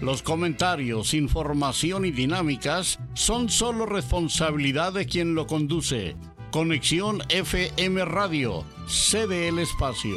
Los comentarios, información y dinámicas son solo responsabilidad de quien lo conduce. Conexión FM Radio, cede el espacio.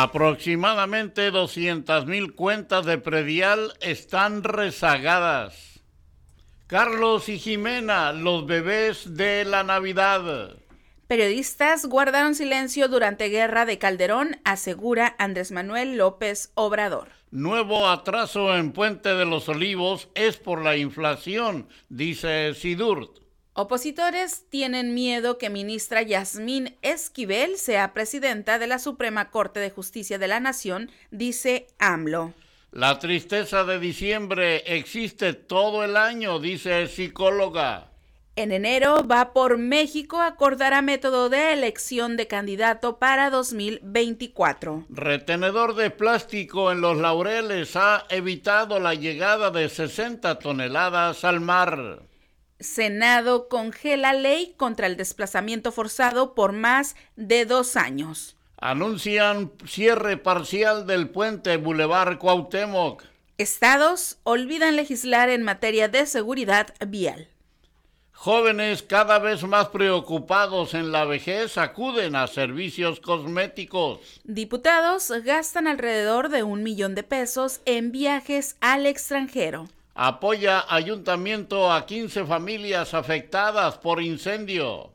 Aproximadamente 200.000 cuentas de predial están rezagadas. Carlos y Jimena, los bebés de la Navidad. Periodistas guardaron silencio durante guerra de Calderón, asegura Andrés Manuel López Obrador. Nuevo atraso en Puente de los Olivos es por la inflación, dice Sidurt. Opositores tienen miedo que ministra Yasmín Esquivel sea presidenta de la Suprema Corte de Justicia de la Nación, dice AMLO. La tristeza de diciembre existe todo el año, dice psicóloga. En enero va por México acordará método de elección de candidato para 2024. Retenedor de plástico en los laureles ha evitado la llegada de 60 toneladas al mar. Senado congela ley contra el desplazamiento forzado por más de dos años. Anuncian cierre parcial del puente Boulevard Cuauhtémoc. Estados olvidan legislar en materia de seguridad vial. Jóvenes cada vez más preocupados en la vejez acuden a servicios cosméticos. Diputados gastan alrededor de un millón de pesos en viajes al extranjero apoya ayuntamiento a 15 familias afectadas por incendio.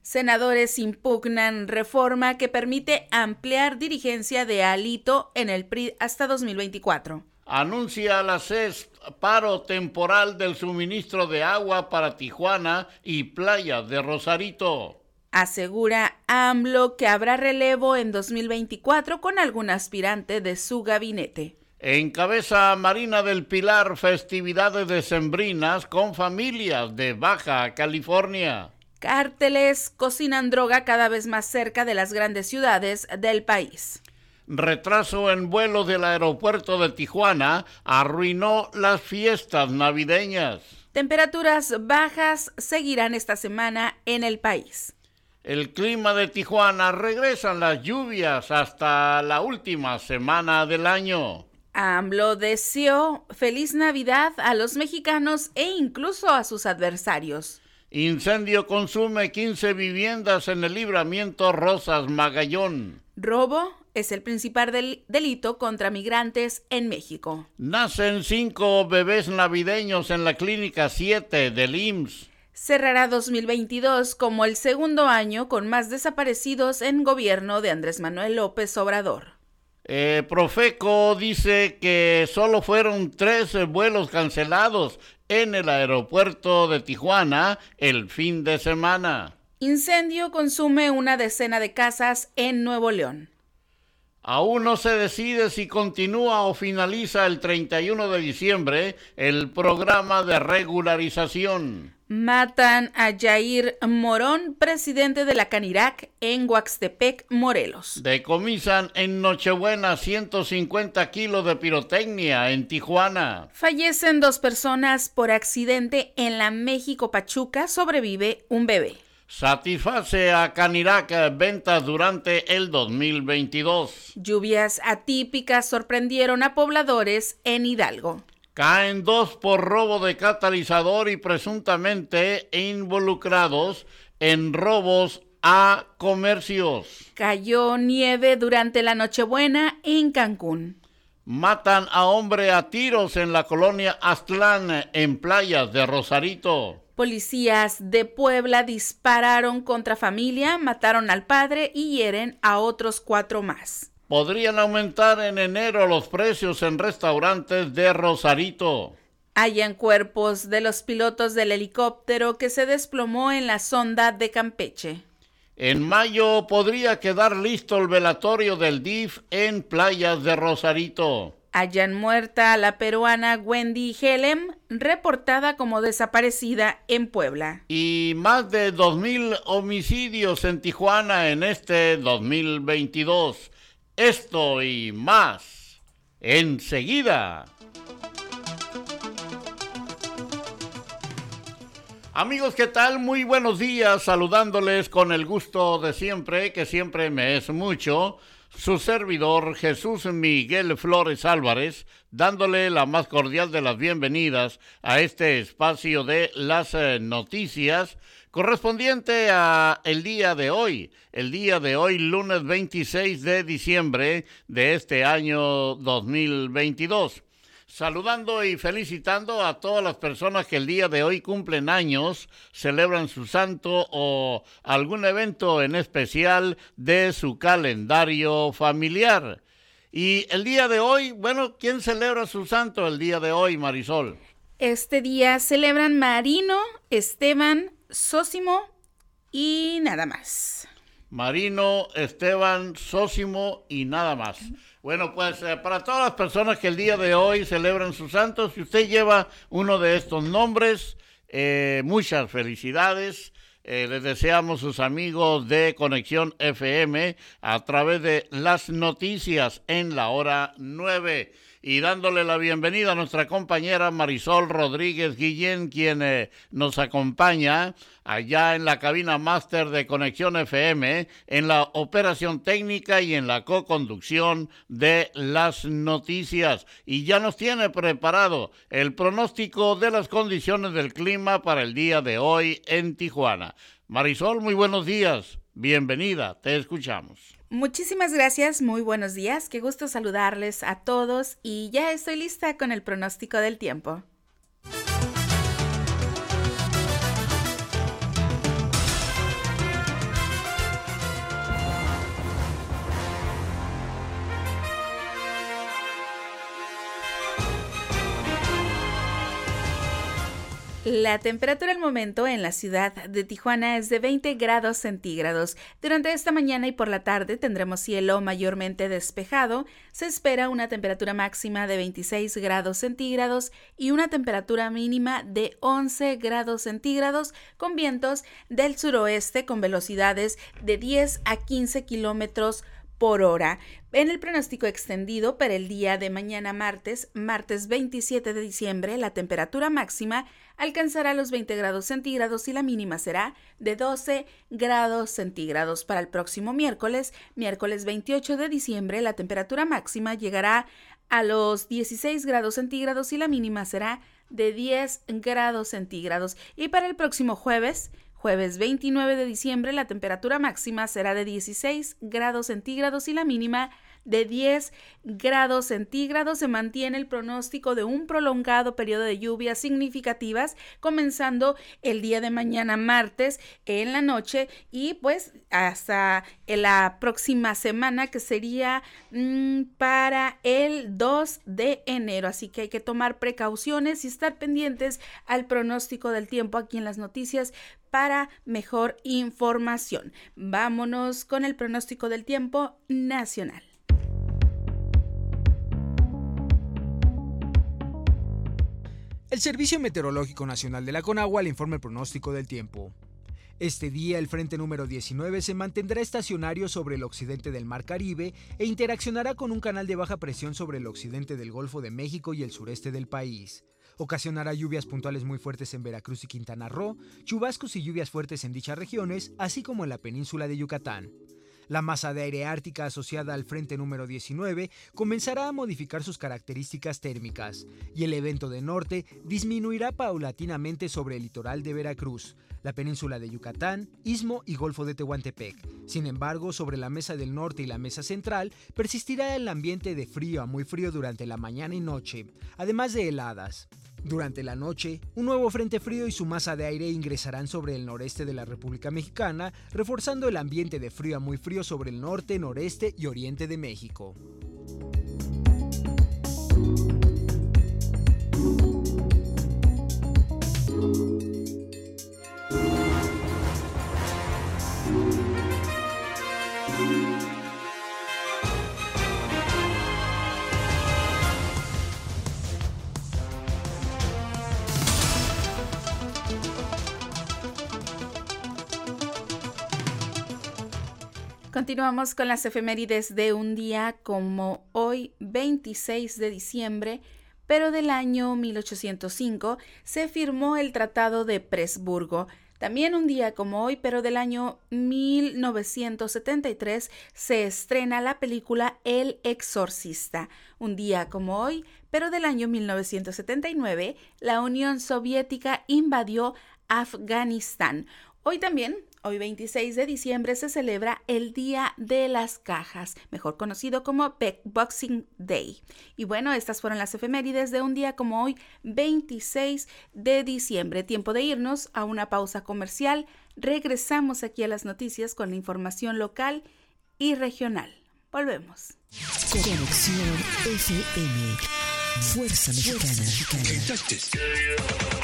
Senadores impugnan reforma que permite ampliar dirigencia de Alito en el PRI hasta 2024. Anuncia la CES paro temporal del suministro de agua para Tijuana y Playa de Rosarito. Asegura AMLO que habrá relevo en 2024 con algún aspirante de su gabinete. Encabeza Marina del Pilar festividades decembrinas con familias de Baja California. Cárteles cocinan droga cada vez más cerca de las grandes ciudades del país. Retraso en vuelo del aeropuerto de Tijuana arruinó las fiestas navideñas. Temperaturas bajas seguirán esta semana en el país. El clima de Tijuana regresan las lluvias hasta la última semana del año. AMLO deseó feliz Navidad a los mexicanos e incluso a sus adversarios. Incendio consume 15 viviendas en el libramiento Rosas Magallón. Robo es el principal delito contra migrantes en México. Nacen cinco bebés navideños en la Clínica 7 del IMSS. Cerrará 2022 como el segundo año con más desaparecidos en gobierno de Andrés Manuel López Obrador. Eh, Profeco dice que solo fueron tres vuelos cancelados en el aeropuerto de Tijuana el fin de semana. Incendio consume una decena de casas en Nuevo León. Aún no se decide si continúa o finaliza el 31 de diciembre el programa de regularización. Matan a Jair Morón, presidente de la Canirac, en Huaxtepec, Morelos. Decomisan en Nochebuena 150 kilos de pirotecnia en Tijuana. Fallecen dos personas por accidente en la México Pachuca. Sobrevive un bebé. Satisface a Canirac ventas durante el 2022. Lluvias atípicas sorprendieron a pobladores en Hidalgo. Caen dos por robo de catalizador y presuntamente involucrados en robos a comercios. Cayó nieve durante la Nochebuena en Cancún. Matan a hombre a tiros en la colonia Aztlán, en playas de Rosarito. Policías de Puebla dispararon contra familia, mataron al padre y hieren a otros cuatro más podrían aumentar en enero los precios en restaurantes de Rosarito. Hayan cuerpos de los pilotos del helicóptero que se desplomó en la sonda de Campeche. En mayo podría quedar listo el velatorio del DIF en playas de Rosarito. Hayan muerta a la peruana Wendy Helem, reportada como desaparecida en Puebla. Y más de 2.000 homicidios en Tijuana en este 2022. Esto y más enseguida. Amigos, ¿qué tal? Muy buenos días, saludándoles con el gusto de siempre, que siempre me es mucho, su servidor Jesús Miguel Flores Álvarez, dándole la más cordial de las bienvenidas a este espacio de las eh, noticias correspondiente a el día de hoy, el día de hoy lunes 26 de diciembre de este año 2022. Saludando y felicitando a todas las personas que el día de hoy cumplen años, celebran su santo o algún evento en especial de su calendario familiar. Y el día de hoy, bueno, ¿quién celebra su santo el día de hoy, Marisol? Este día celebran Marino, Esteban, Sósimo y nada más. Marino, Esteban, Sósimo y nada más. Bueno, pues eh, para todas las personas que el día de hoy celebran sus santos, si usted lleva uno de estos nombres, eh, muchas felicidades. Eh, les deseamos sus amigos de Conexión FM a través de las noticias en la hora 9 y dándole la bienvenida a nuestra compañera Marisol Rodríguez Guillén, quien eh, nos acompaña allá en la cabina máster de Conexión FM, en la operación técnica y en la co-conducción de las noticias. Y ya nos tiene preparado el pronóstico de las condiciones del clima para el día de hoy en Tijuana. Marisol, muy buenos días. Bienvenida, te escuchamos. Muchísimas gracias, muy buenos días, qué gusto saludarles a todos y ya estoy lista con el pronóstico del tiempo. La temperatura al momento en la ciudad de Tijuana es de 20 grados centígrados. Durante esta mañana y por la tarde tendremos cielo mayormente despejado. Se espera una temperatura máxima de 26 grados centígrados y una temperatura mínima de 11 grados centígrados con vientos del suroeste con velocidades de 10 a 15 kilómetros por hora. En el pronóstico extendido para el día de mañana martes, martes 27 de diciembre, la temperatura máxima alcanzará los 20 grados centígrados y la mínima será de 12 grados centígrados. Para el próximo miércoles, miércoles 28 de diciembre, la temperatura máxima llegará a los 16 grados centígrados y la mínima será de 10 grados centígrados. Y para el próximo jueves, Jueves 29 de diciembre la temperatura máxima será de 16 grados centígrados y la mínima de 10 grados centígrados. Se mantiene el pronóstico de un prolongado periodo de lluvias significativas comenzando el día de mañana martes en la noche y pues hasta la próxima semana que sería mm, para el 2 de enero. Así que hay que tomar precauciones y estar pendientes al pronóstico del tiempo aquí en las noticias para mejor información. Vámonos con el pronóstico del tiempo nacional. El Servicio Meteorológico Nacional de la Conagua le informa el pronóstico del tiempo. Este día el frente número 19 se mantendrá estacionario sobre el occidente del Mar Caribe e interaccionará con un canal de baja presión sobre el occidente del Golfo de México y el sureste del país. Ocasionará lluvias puntuales muy fuertes en Veracruz y Quintana Roo, chubascos y lluvias fuertes en dichas regiones, así como en la península de Yucatán. La masa de aire ártica asociada al frente número 19 comenzará a modificar sus características térmicas y el evento de norte disminuirá paulatinamente sobre el litoral de Veracruz, la península de Yucatán, Istmo y Golfo de Tehuantepec. Sin embargo, sobre la mesa del norte y la mesa central persistirá el ambiente de frío a muy frío durante la mañana y noche, además de heladas. Durante la noche, un nuevo frente frío y su masa de aire ingresarán sobre el noreste de la República Mexicana, reforzando el ambiente de frío a muy frío sobre el norte, noreste y oriente de México. Continuamos con las efemérides de un día como hoy, 26 de diciembre, pero del año 1805 se firmó el Tratado de Presburgo. También un día como hoy, pero del año 1973, se estrena la película El Exorcista. Un día como hoy, pero del año 1979, la Unión Soviética invadió Afganistán. Hoy también Hoy 26 de diciembre se celebra el Día de las Cajas, mejor conocido como Boxing Day. Y bueno, estas fueron las efemérides de un día como hoy 26 de diciembre. Tiempo de irnos a una pausa comercial. Regresamos aquí a las noticias con la información local y regional. Volvemos. Conexión FM. Fuerza Mexicana. Con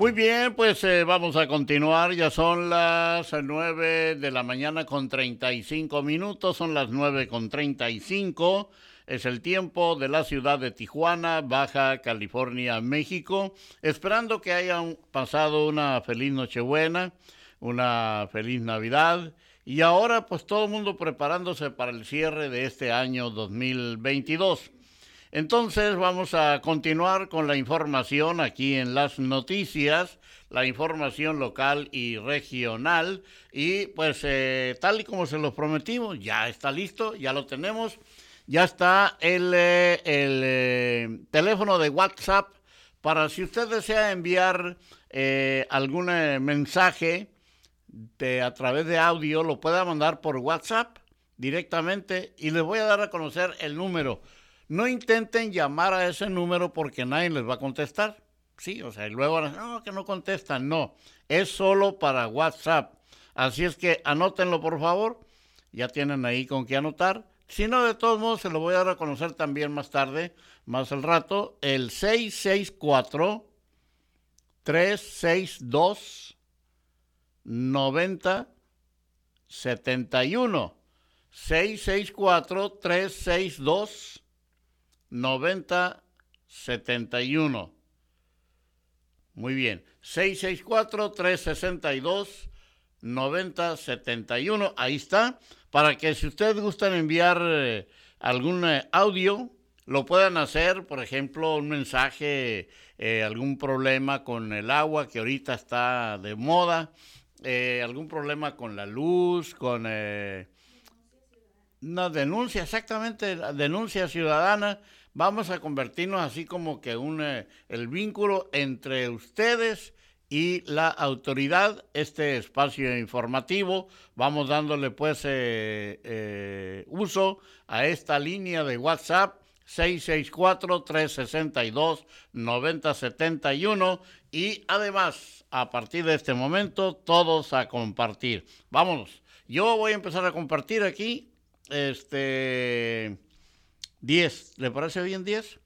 Muy bien, pues eh, vamos a continuar. Ya son las 9 de la mañana con 35 minutos, son las 9 con 35. Es el tiempo de la ciudad de Tijuana, Baja California, México. Esperando que hayan pasado una feliz Nochebuena, una feliz Navidad. Y ahora pues todo el mundo preparándose para el cierre de este año 2022. Entonces vamos a continuar con la información aquí en las noticias, la información local y regional. Y pues eh, tal y como se lo prometimos, ya está listo, ya lo tenemos. Ya está el, eh, el eh, teléfono de WhatsApp para si usted desea enviar algún mensaje de, a través de audio, lo pueda mandar por WhatsApp directamente y les voy a dar a conocer el número no intenten llamar a ese número porque nadie les va a contestar. Sí, o sea, y luego, no, que no contestan. No, es solo para WhatsApp. Así es que anótenlo, por favor. Ya tienen ahí con qué anotar. Si no, de todos modos, se lo voy a dar a conocer también más tarde, más al rato. El 664 362 90 71. 664 362 9071. Muy bien. 664-362-9071. Ahí está. Para que si ustedes gustan enviar eh, algún eh, audio, lo puedan hacer. Por ejemplo, un mensaje, eh, algún problema con el agua que ahorita está de moda. algún problema con la luz, con una denuncia, exactamente, denuncia ciudadana vamos a convertirnos así como que un, eh, el vínculo entre ustedes y la autoridad, este espacio informativo, vamos dándole pues eh, eh, uso a esta línea de WhatsApp 664-362-9071 y además a partir de este momento todos a compartir. Vámonos, yo voy a empezar a compartir aquí, este 10. ¿Le parece bien 10?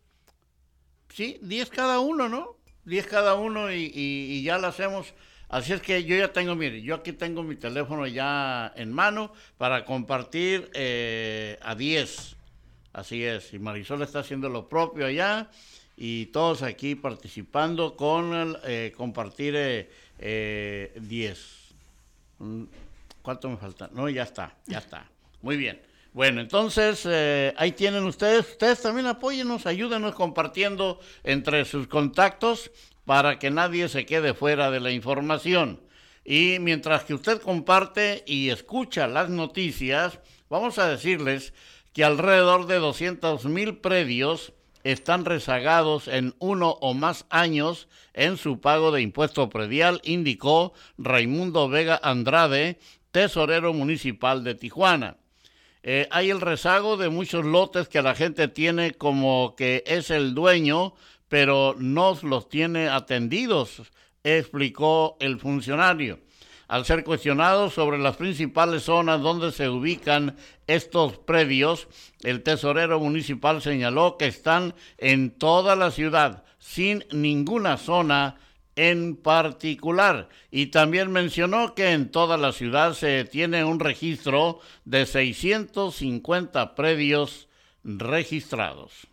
sí, 10 cada uno, ¿no? 10 cada uno y, ya lo hacemos. Así es que yo ya tengo, mire, yo aquí tengo mi teléfono ya en mano para compartir eh, a 10. Así es, y Marisol está haciendo lo propio allá y todos aquí participando con el, eh, compartir 10. Eh, mm, ¿Cuánto me falta? No, ya está, ya está. Muy bien. Bueno, entonces eh, ahí tienen ustedes. Ustedes también apóyennos, ayúdenos compartiendo entre sus contactos para que nadie se quede fuera de la información. Y mientras que usted comparte y escucha las noticias, vamos a decirles que alrededor de 200 mil predios están rezagados en uno o más años en su pago de impuesto predial, indicó Raimundo Vega Andrade, tesorero municipal de Tijuana. Eh, hay el rezago de muchos lotes que la gente tiene como que es el dueño, pero no los tiene atendidos, explicó el funcionario. Al ser cuestionado sobre las principales zonas donde se ubican estos predios, el tesorero municipal señaló que están en toda la ciudad, sin ninguna zona en particular. Y también mencionó que en toda la ciudad se tiene un registro de 650 predios registrados.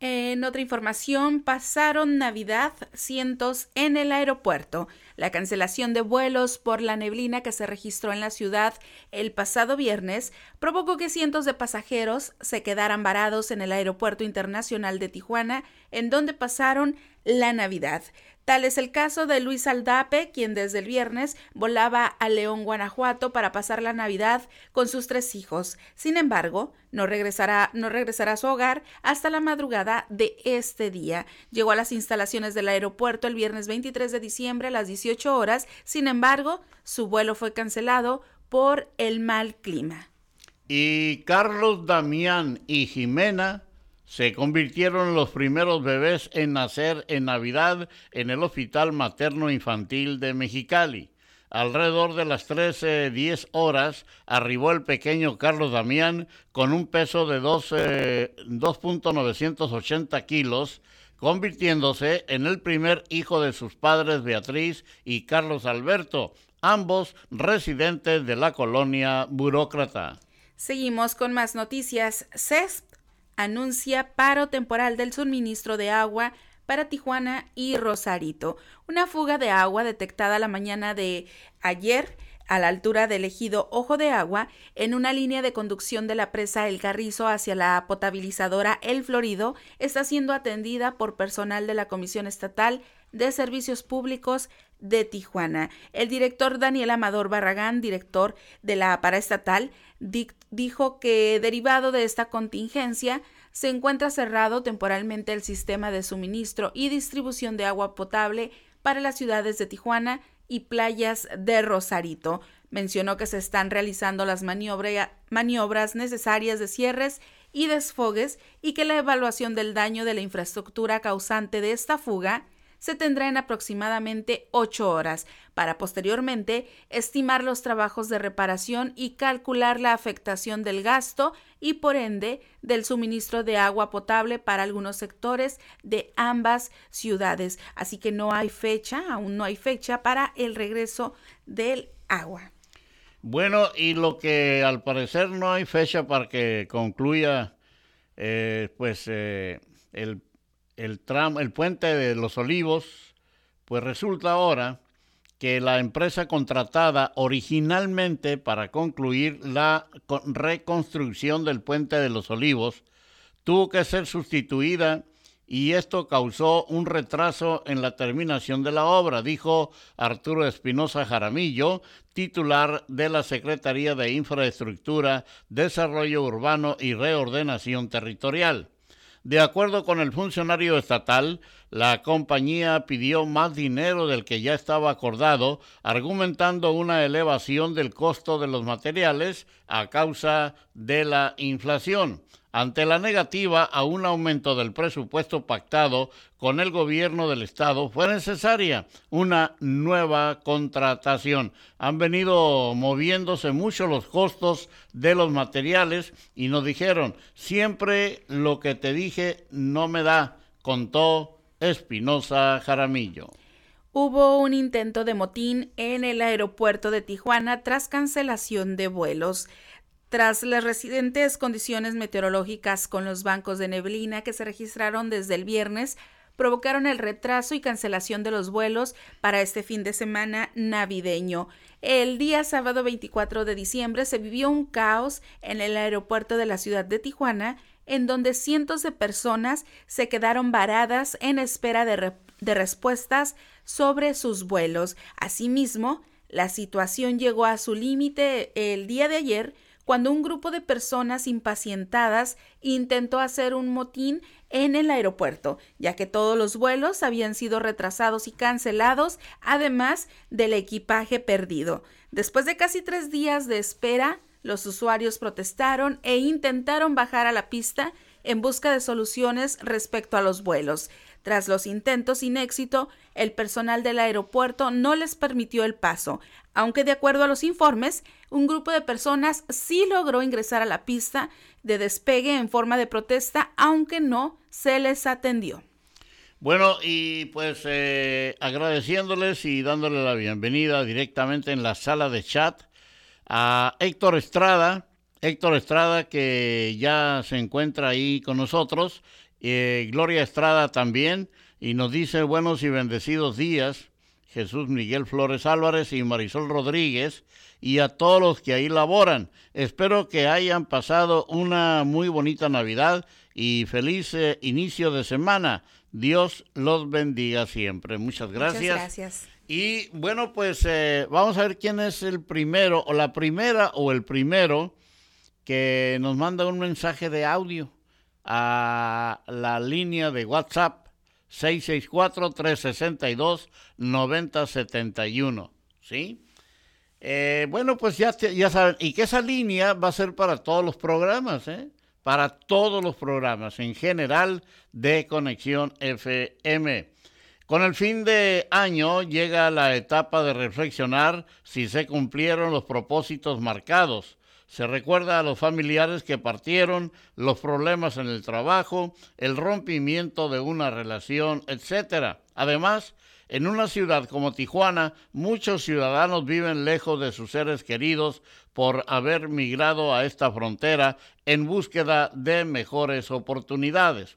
En otra información, pasaron Navidad cientos en el aeropuerto. La cancelación de vuelos por la neblina que se registró en la ciudad el pasado viernes provocó que cientos de pasajeros se quedaran varados en el aeropuerto internacional de Tijuana, en donde pasaron la Navidad. Tal es el caso de Luis Aldape, quien desde el viernes volaba a León, Guanajuato, para pasar la Navidad con sus tres hijos. Sin embargo, no regresará, no regresará a su hogar hasta la madrugada de este día. Llegó a las instalaciones del aeropuerto el viernes 23 de diciembre a las 18 horas. Sin embargo, su vuelo fue cancelado por el mal clima. Y Carlos Damián y Jimena se convirtieron los primeros bebés en nacer en Navidad en el Hospital Materno Infantil de Mexicali. Alrededor de las 13.10 horas arribó el pequeño Carlos Damián con un peso de 2.980 kilos, convirtiéndose en el primer hijo de sus padres Beatriz y Carlos Alberto, ambos residentes de la colonia burócrata. Seguimos con más noticias. Anuncia paro temporal del suministro de agua para Tijuana y Rosarito. Una fuga de agua detectada la mañana de ayer a la altura del ejido Ojo de Agua, en una línea de conducción de la presa El Carrizo hacia la potabilizadora El Florido, está siendo atendida por personal de la Comisión Estatal de Servicios Públicos de Tijuana. El director Daniel Amador Barragán, director de la paraestatal, dijo que derivado de esta contingencia se encuentra cerrado temporalmente el sistema de suministro y distribución de agua potable para las ciudades de Tijuana y playas de Rosarito. Mencionó que se están realizando las maniobras necesarias de cierres y desfogues y que la evaluación del daño de la infraestructura causante de esta fuga se tendrá en aproximadamente ocho horas, para posteriormente estimar los trabajos de reparación y calcular la afectación del gasto y por ende del suministro de agua potable para algunos sectores de ambas ciudades. Así que no hay fecha, aún no hay fecha para el regreso del agua. Bueno, y lo que al parecer no hay fecha para que concluya, eh, pues eh, el el, el puente de los olivos, pues resulta ahora que la empresa contratada originalmente para concluir la reconstrucción del puente de los olivos tuvo que ser sustituida y esto causó un retraso en la terminación de la obra, dijo Arturo Espinosa Jaramillo, titular de la Secretaría de Infraestructura, Desarrollo Urbano y Reordenación Territorial. De acuerdo con el funcionario estatal, la compañía pidió más dinero del que ya estaba acordado, argumentando una elevación del costo de los materiales a causa de la inflación. Ante la negativa a un aumento del presupuesto pactado con el gobierno del estado, fue necesaria una nueva contratación. Han venido moviéndose mucho los costos de los materiales y nos dijeron, siempre lo que te dije no me da contó Espinosa Jaramillo. Hubo un intento de motín en el aeropuerto de Tijuana tras cancelación de vuelos. Tras las residentes condiciones meteorológicas con los bancos de neblina que se registraron desde el viernes, provocaron el retraso y cancelación de los vuelos para este fin de semana navideño. El día sábado 24 de diciembre se vivió un caos en el aeropuerto de la ciudad de Tijuana, en donde cientos de personas se quedaron varadas en espera de, de respuestas sobre sus vuelos. Asimismo, la situación llegó a su límite el día de ayer cuando un grupo de personas impacientadas intentó hacer un motín en el aeropuerto, ya que todos los vuelos habían sido retrasados y cancelados, además del equipaje perdido. Después de casi tres días de espera, los usuarios protestaron e intentaron bajar a la pista en busca de soluciones respecto a los vuelos. Tras los intentos sin éxito, el personal del aeropuerto no les permitió el paso, aunque de acuerdo a los informes, un grupo de personas sí logró ingresar a la pista de despegue en forma de protesta, aunque no se les atendió. Bueno, y pues eh, agradeciéndoles y dándole la bienvenida directamente en la sala de chat a Héctor Estrada, Héctor Estrada que ya se encuentra ahí con nosotros eh, Gloria Estrada también, y nos dice buenos y bendecidos días, Jesús Miguel Flores Álvarez y Marisol Rodríguez, y a todos los que ahí laboran. Espero que hayan pasado una muy bonita Navidad y feliz eh, inicio de semana. Dios los bendiga siempre. Muchas gracias. Muchas gracias. Y bueno, pues eh, vamos a ver quién es el primero, o la primera, o el primero que nos manda un mensaje de audio a la línea de WhatsApp 664-362-9071. ¿Sí? Eh, bueno, pues ya, ya saben, y que esa línea va a ser para todos los programas, ¿eh? Para todos los programas en general de Conexión FM. Con el fin de año llega la etapa de reflexionar si se cumplieron los propósitos marcados se recuerda a los familiares que partieron, los problemas en el trabajo, el rompimiento de una relación, etc. Además, en una ciudad como Tijuana, muchos ciudadanos viven lejos de sus seres queridos por haber migrado a esta frontera en búsqueda de mejores oportunidades.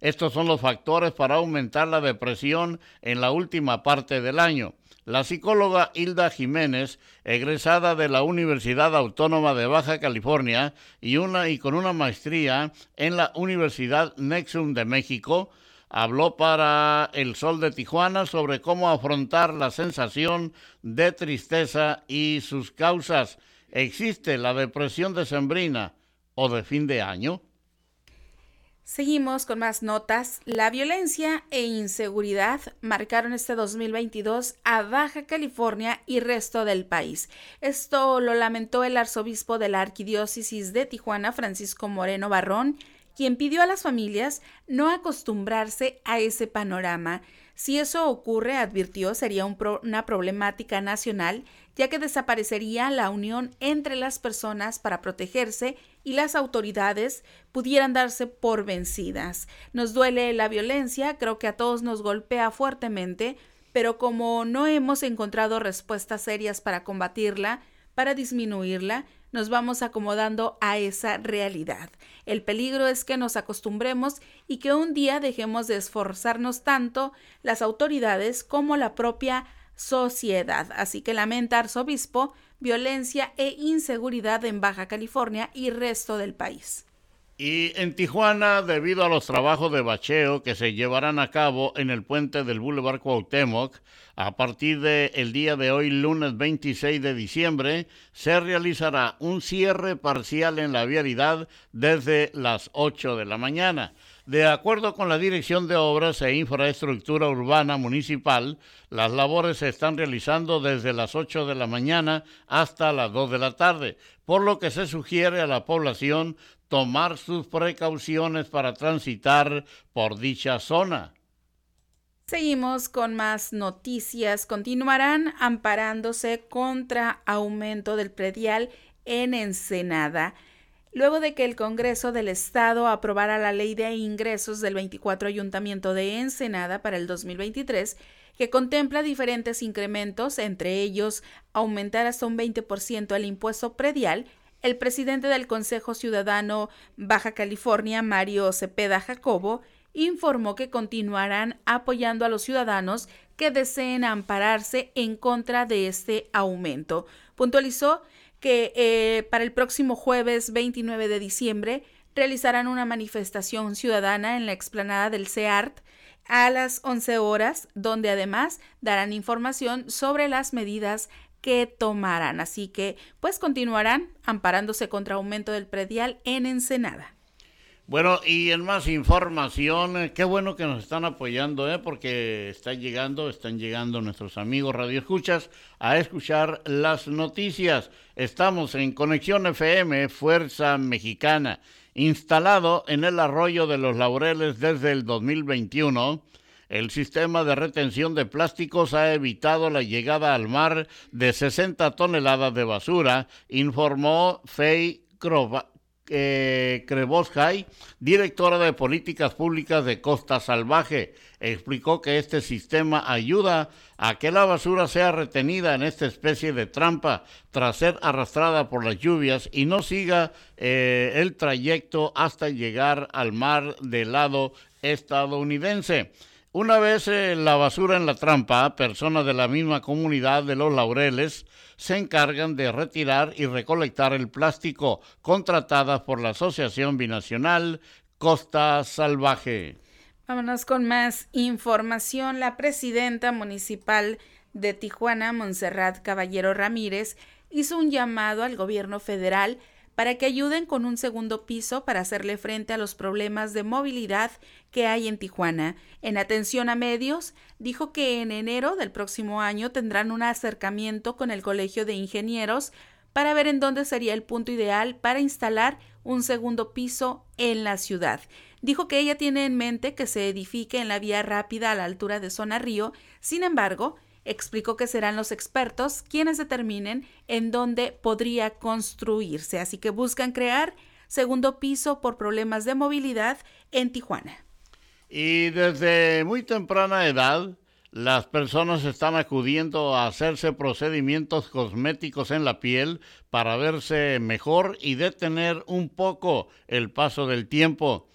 Estos son los factores para aumentar la depresión en la última parte del año. La psicóloga Hilda Jiménez, egresada de la Universidad Autónoma de Baja California y, con una maestría en la Universidad Nexum de México, habló para El Sol de Tijuana sobre cómo afrontar la sensación de tristeza y sus causas. ¿Existe la depresión decembrina o de fin de año? Seguimos con más notas. La violencia e inseguridad marcaron este 2022 a Baja California y resto del país. Esto lo lamentó el arzobispo de la Arquidiócesis de Tijuana, Francisco Moreno Barrón, quien pidió a las familias no acostumbrarse a ese panorama. Si eso ocurre, advirtió, sería una problemática nacional, ya que desaparecería la unión entre las personas para protegerse y las autoridades pudieran darse por vencidas. Nos duele la violencia, creo que a todos nos golpea fuertemente, pero como no hemos encontrado respuestas serias para combatirla, para disminuirla, nos vamos acomodando a esa realidad. El peligro es que nos acostumbremos y que un día dejemos de esforzarnos tanto las autoridades como la propia sociedad. Así que lamenta arzobispo violencia e inseguridad en Baja California y resto del país. Y en Tijuana, debido a los trabajos de bacheo que se llevarán a cabo en el puente del Boulevard Cuauhtémoc, a partir del día de hoy, lunes 26 de diciembre, se realizará un cierre parcial en la vialidad desde las 8 de la mañana. De acuerdo con la Dirección de Obras e Infraestructura Urbana Municipal, las labores se están realizando desde las 8 de la mañana hasta las 2 de la tarde, por lo que se sugiere a la población tomar sus precauciones para transitar por dicha zona. Seguimos con más noticias. Continuarán amparándose contra aumento del predial en Ensenada. Luego de que el Congreso del Estado aprobara la ley de ingresos del 24 Ayuntamiento de Ensenada para el 2023, que contempla diferentes incrementos, entre ellos aumentar hasta un 20% el impuesto predial, el presidente del Consejo Ciudadano Baja California, Mario Cepeda Jacobo, informó que continuarán apoyando a los ciudadanos que deseen ampararse en contra de este aumento. Puntualizó que eh, para el próximo jueves 29 de diciembre realizarán una manifestación ciudadana en la explanada del CEART a las 11 horas, donde además darán información sobre las medidas que tomarán. Así que, pues continuarán amparándose contra aumento del predial en Ensenada. Bueno, y en más información, eh, qué bueno que nos están apoyando, ¿eh? porque están llegando, están llegando nuestros amigos radioescuchas a escuchar las noticias. Estamos en Conexión FM, Fuerza Mexicana, instalado en el arroyo de los Laureles desde el 2021. El sistema de retención de plásticos ha evitado la llegada al mar de 60 toneladas de basura, informó Fey Krova eh, directora de políticas públicas de Costa Salvaje, explicó que este sistema ayuda a que la basura sea retenida en esta especie de trampa tras ser arrastrada por las lluvias y no siga eh, el trayecto hasta llegar al mar del lado estadounidense. Una vez la basura en la trampa, personas de la misma comunidad de los Laureles se encargan de retirar y recolectar el plástico, contratadas por la Asociación Binacional Costa Salvaje. Vámonos con más información. La presidenta municipal de Tijuana, Montserrat Caballero Ramírez, hizo un llamado al gobierno federal para que ayuden con un segundo piso para hacerle frente a los problemas de movilidad que hay en Tijuana. En atención a medios, dijo que en enero del próximo año tendrán un acercamiento con el Colegio de Ingenieros para ver en dónde sería el punto ideal para instalar un segundo piso en la ciudad. Dijo que ella tiene en mente que se edifique en la vía rápida a la altura de Zona Río, sin embargo, explicó que serán los expertos quienes determinen en dónde podría construirse, así que buscan crear segundo piso por problemas de movilidad en Tijuana. Y desde muy temprana edad, las personas están acudiendo a hacerse procedimientos cosméticos en la piel para verse mejor y detener un poco el paso del tiempo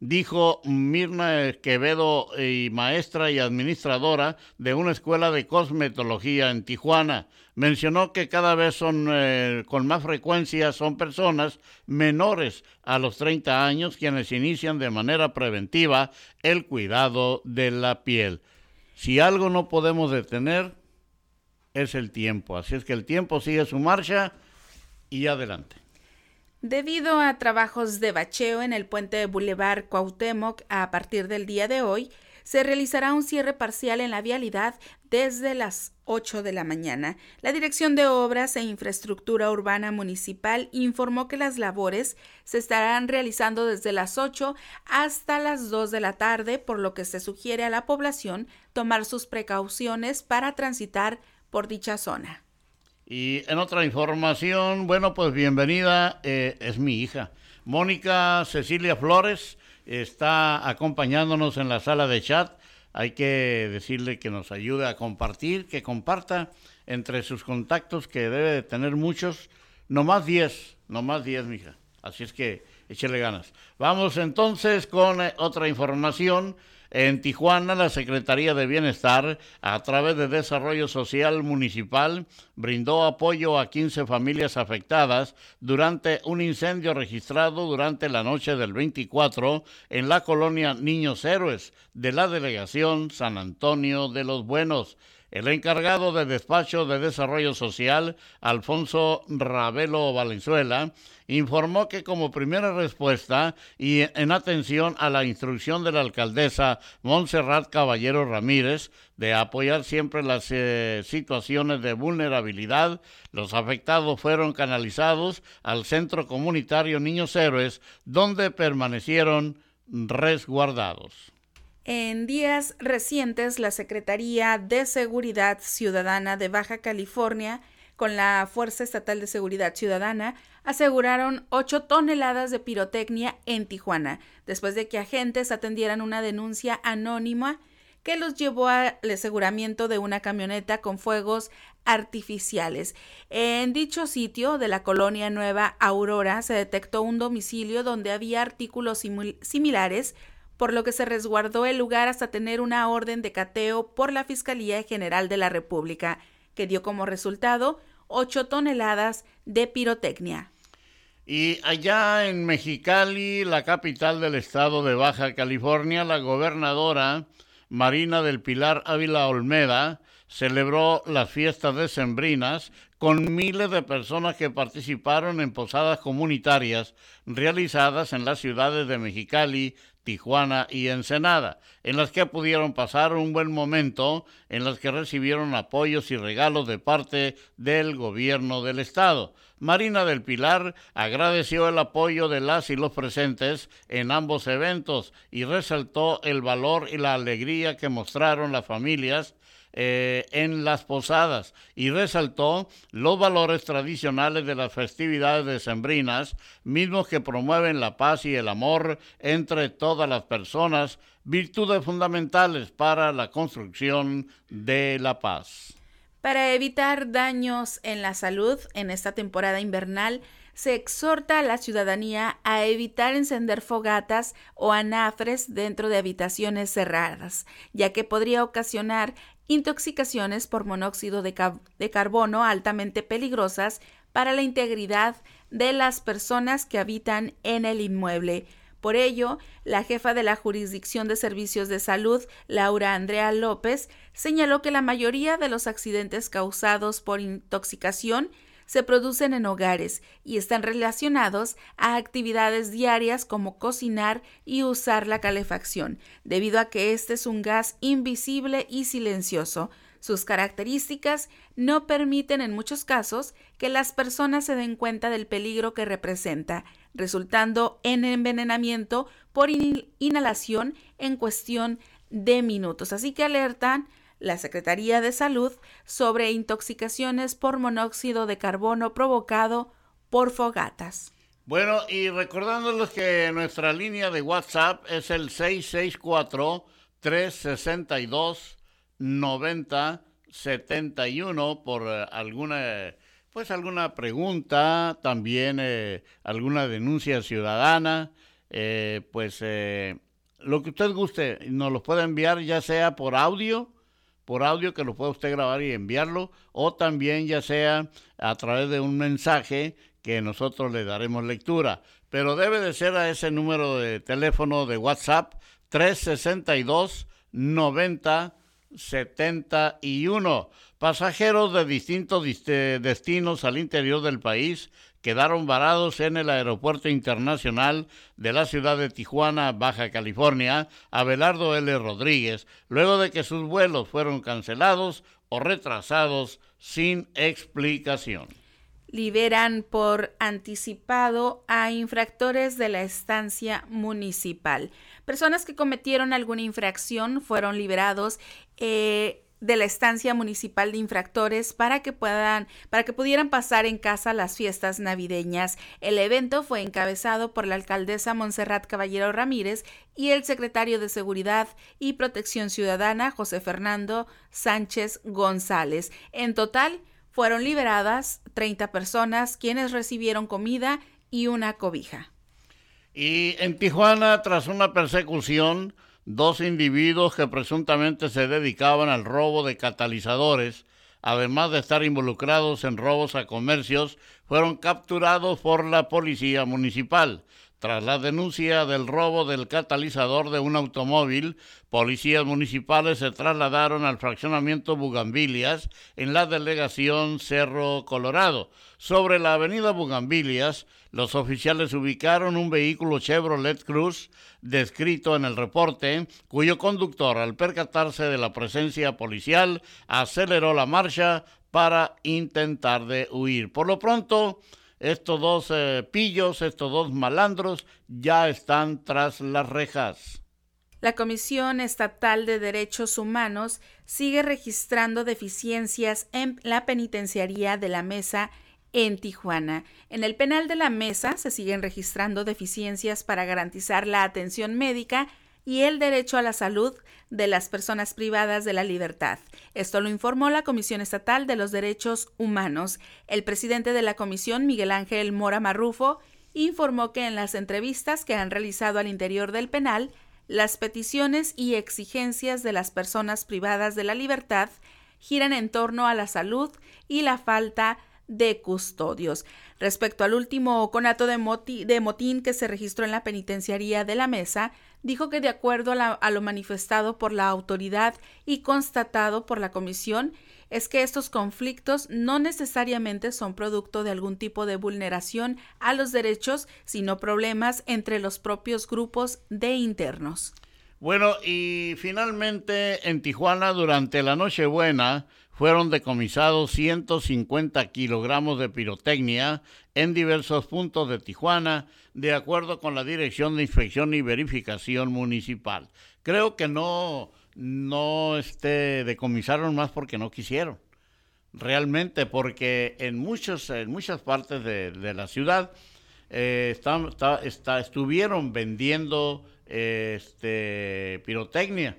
dijo Mirna Quevedo, y maestra y administradora de una escuela de cosmetología en Tijuana. Mencionó que cada vez son eh, con más frecuencia son personas menores a los 30 años quienes inician de manera preventiva el cuidado de la piel. Si algo no podemos detener es el tiempo, así es que el tiempo sigue su marcha y adelante. Debido a trabajos de bacheo en el puente Boulevard Cuauhtémoc a partir del día de hoy, se realizará un cierre parcial en la vialidad desde las 8 de la mañana. La Dirección de Obras e Infraestructura Urbana Municipal informó que las labores se estarán realizando desde las 8 hasta las 2 de la tarde, por lo que se sugiere a la población tomar sus precauciones para transitar por dicha zona. Y en otra información, bueno, pues bienvenida, eh, es mi hija. Mónica Cecilia Flores está acompañándonos en la sala de chat. Hay que decirle que nos ayude a compartir, que comparta entre sus contactos, que debe de tener muchos, no más 10, no más 10, mija. Así es que échele ganas. Vamos entonces con eh, otra información. En Tijuana, la Secretaría de Bienestar, a través de Desarrollo Social Municipal, brindó apoyo a 15 familias afectadas durante un incendio registrado durante la noche del 24 en la colonia Niños Héroes de la delegación San Antonio de los Buenos. El encargado de despacho de desarrollo social, Alfonso Ravelo Valenzuela, informó que como primera respuesta y en atención a la instrucción de la alcaldesa Montserrat Caballero Ramírez de apoyar siempre las eh, situaciones de vulnerabilidad, los afectados fueron canalizados al Centro Comunitario Niños Héroes, donde permanecieron resguardados. En días recientes, la Secretaría de Seguridad Ciudadana de Baja California con la Fuerza Estatal de Seguridad Ciudadana aseguraron 8 toneladas de pirotecnia en Tijuana, después de que agentes atendieran una denuncia anónima que los llevó al aseguramiento de una camioneta con fuegos artificiales. En dicho sitio de la colonia Nueva Aurora se detectó un domicilio donde había artículos similares, por lo que se resguardó el lugar hasta tener una orden de cateo por la Fiscalía General de la República, que dio como resultado 8 toneladas de pirotecnia. Y allá en Mexicali, la capital del estado de Baja California, la gobernadora Marina del Pilar Ávila Olmeda celebró las fiestas decembrinas con miles de personas que participaron en posadas comunitarias realizadas en las ciudades de Mexicali, Tijuana y Ensenada, en las que pudieron pasar un buen momento, en las que recibieron apoyos y regalos de parte del gobierno del estado. Marina del Pilar agradeció el apoyo de las y los presentes en ambos eventos y resaltó el valor y la alegría que mostraron las familias eh, en las posadas y resaltó los valores tradicionales de las festividades decembrinas, mismos que promueven la paz y el amor entre todas las personas, virtudes fundamentales para la construcción de la paz. Para evitar daños en la salud en esta temporada invernal, se exhorta a la ciudadanía a evitar encender fogatas o anafres dentro de habitaciones cerradas, ya que podría ocasionar intoxicaciones por monóxido de, carbono altamente peligrosas para la integridad de las personas que habitan en el inmueble. Por ello, la jefa de la Jurisdicción de Servicios de Salud, Laura Andrea López, señaló que la mayoría de los accidentes causados por intoxicación se producen en hogares y están relacionados a actividades diarias como cocinar y usar la calefacción, debido a que este es un gas invisible y silencioso. Sus características no permiten en muchos casos que las personas se den cuenta del peligro que representa, resultando en envenenamiento por inhalación en cuestión de minutos. Así que alertan la Secretaría de Salud sobre intoxicaciones por monóxido de carbono provocado por fogatas. Bueno, y recordándoles que nuestra línea de WhatsApp es el 664 362 9071 por eh, alguna pues alguna pregunta, también eh, alguna denuncia ciudadana, eh, pues lo que usted guste, nos lo puede enviar ya sea por audio por audio que lo puede usted grabar y enviarlo, o también ya sea a través de un mensaje que nosotros le daremos lectura. Pero debe de ser a ese número de teléfono de WhatsApp 362 90 71. Pasajeros de distintos destinos al interior del país quedaron varados en el Aeropuerto Internacional de la ciudad de Tijuana, Baja California, Abelardo L. Rodríguez, luego de que sus vuelos fueron cancelados o retrasados sin explicación. Liberan por anticipado a infractores de la estancia municipal. Personas que cometieron alguna infracción fueron liberados. Eh, de la estancia municipal de infractores para que puedan para que pudieran pasar en casa las fiestas navideñas. El evento fue encabezado por la alcaldesa Montserrat Caballero Ramírez y el secretario de Seguridad y Protección Ciudadana José Fernando Sánchez González. En total fueron liberadas 30 personas quienes recibieron comida y una cobija. Y en Tijuana, tras una persecución, dos individuos que presuntamente se dedicaban al robo de catalizadores, además de estar involucrados en robos a comercios, fueron capturados por la policía municipal. Tras la denuncia del robo del catalizador de un automóvil, policías municipales se trasladaron al fraccionamiento Bugambilias en la delegación Cerro Colorado. Sobre la avenida Bugambilias, los oficiales ubicaron un vehículo Chevrolet Cruz descrito en el reporte, cuyo conductor, al percatarse de la presencia policial, aceleró la marcha para intentar de huir. Por lo pronto, estos dos eh, pillos, estos dos malandros, ya están tras las rejas. La Comisión Estatal de Derechos Humanos sigue registrando deficiencias en la penitenciaría de la Mesa en Tijuana. En el penal de la Mesa se siguen registrando deficiencias para garantizar la atención médica y el derecho a la salud de las personas privadas de la libertad. Esto lo informó la Comisión Estatal de los Derechos Humanos. El presidente de la comisión, Miguel Ángel Mora Marrufo, informó que en las entrevistas que han realizado al interior del penal, las peticiones y exigencias de las personas privadas de la libertad giran en torno a la salud y la falta de custodios. Respecto al último conato de, motín que se registró en la penitenciaría de la mesa, dijo que de acuerdo a, lo manifestado por la autoridad y constatado por la comisión, es que estos conflictos no necesariamente son producto de algún tipo de vulneración a los derechos, sino problemas entre los propios grupos de internos. Bueno, y finalmente en Tijuana durante la Nochebuena fueron decomisados 150 kilogramos de pirotecnia en diversos puntos de Tijuana, de acuerdo con la Dirección de Inspección y Verificación Municipal. Creo que no, no este, decomisaron más porque no quisieron. Realmente, porque en, muchos, en muchas partes de, la ciudad eh, estuvieron vendiendo este, pirotecnia.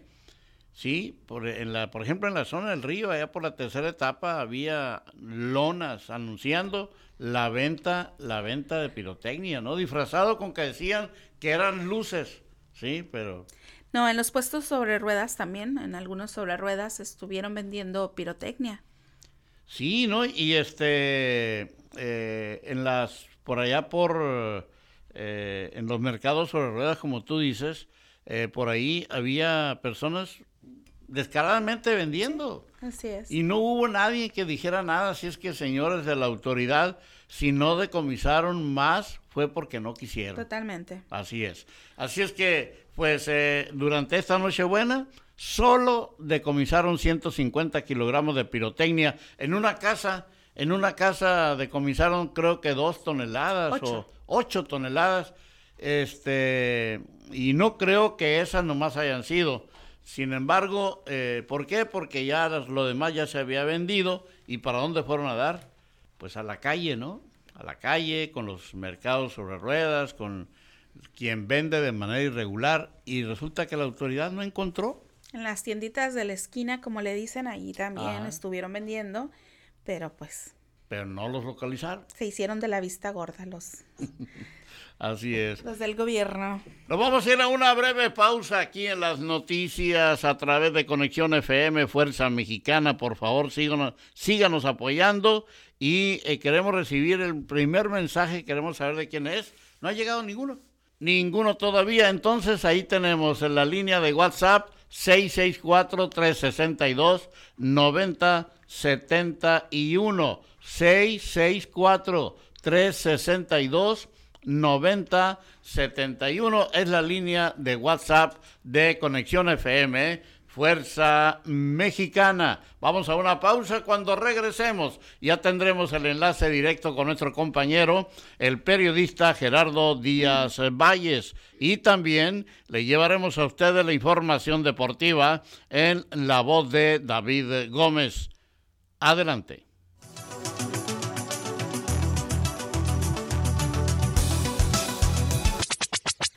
Sí, por, en la, por ejemplo, en la zona del río, allá por la tercera etapa, había lonas anunciando la venta, la venta de pirotecnia, ¿no? Disfrazado con que decían que eran luces, sí, pero... No, en los puestos sobre ruedas también, en algunos sobre ruedas estuvieron vendiendo pirotecnia. Sí, ¿no? Y este, eh, en las, por allá por eh, en los mercados sobre ruedas, como tú dices, eh, por ahí había personas descaradamente vendiendo. Así es. Y no hubo nadie que dijera nada, así es que señores de la autoridad, si no decomisaron más, fue porque no quisieron. Totalmente. Así es. Así es que, pues, eh, durante esta Nochebuena, solo decomisaron 150 kilogramos de pirotecnia en una casa. En una casa decomisaron creo que dos toneladas o ocho toneladas, este, y no creo que esas nomás hayan sido. Sin embargo, eh, ¿por qué? Porque ya lo demás ya se había vendido y ¿para dónde fueron a dar? Pues a la calle, ¿no? A la calle, con los mercados sobre ruedas, con quien vende de manera irregular y resulta que la autoridad no encontró. En las tienditas de la esquina, como le dicen, ahí también estuvieron vendiendo, pero pues pero no los localizaron. Se hicieron de la vista gorda los. Así es. Los del gobierno. Nos vamos a ir a una breve pausa aquí en las noticias a través de Conexión FM Fuerza Mexicana. Por favor, síganos, síganos apoyando y eh, queremos recibir el primer mensaje. Queremos saber de quién es. No ha llegado ninguno. Ninguno todavía. Entonces ahí tenemos en la línea de WhatsApp 664-362-9071. 664-362-9071 es la línea de WhatsApp de Conexión FM. Fuerza Mexicana. Vamos a una pausa cuando regresemos. Ya tendremos el enlace directo con nuestro compañero, el periodista Gerardo Díaz Valles. Y también le llevaremos a ustedes la información deportiva en la voz de David Gómez. Adelante.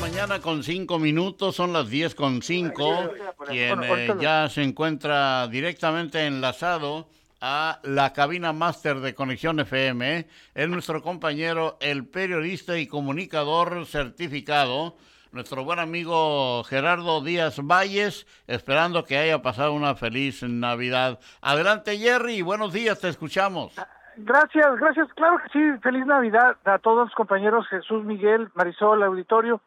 Mañana con cinco minutos, son las 10 con cinco. Quien eh, ya se encuentra directamente enlazado a la cabina máster de Conexión FM es nuestro compañero, el periodista y comunicador certificado, nuestro buen amigo Gerardo Díaz Valles, esperando que haya pasado una feliz Navidad. Adelante Jerry, buenos días, te escuchamos. Gracias, gracias. Claro que sí. Feliz Navidad a todos los compañeros Jesús, Miguel, Marisol, auditorio.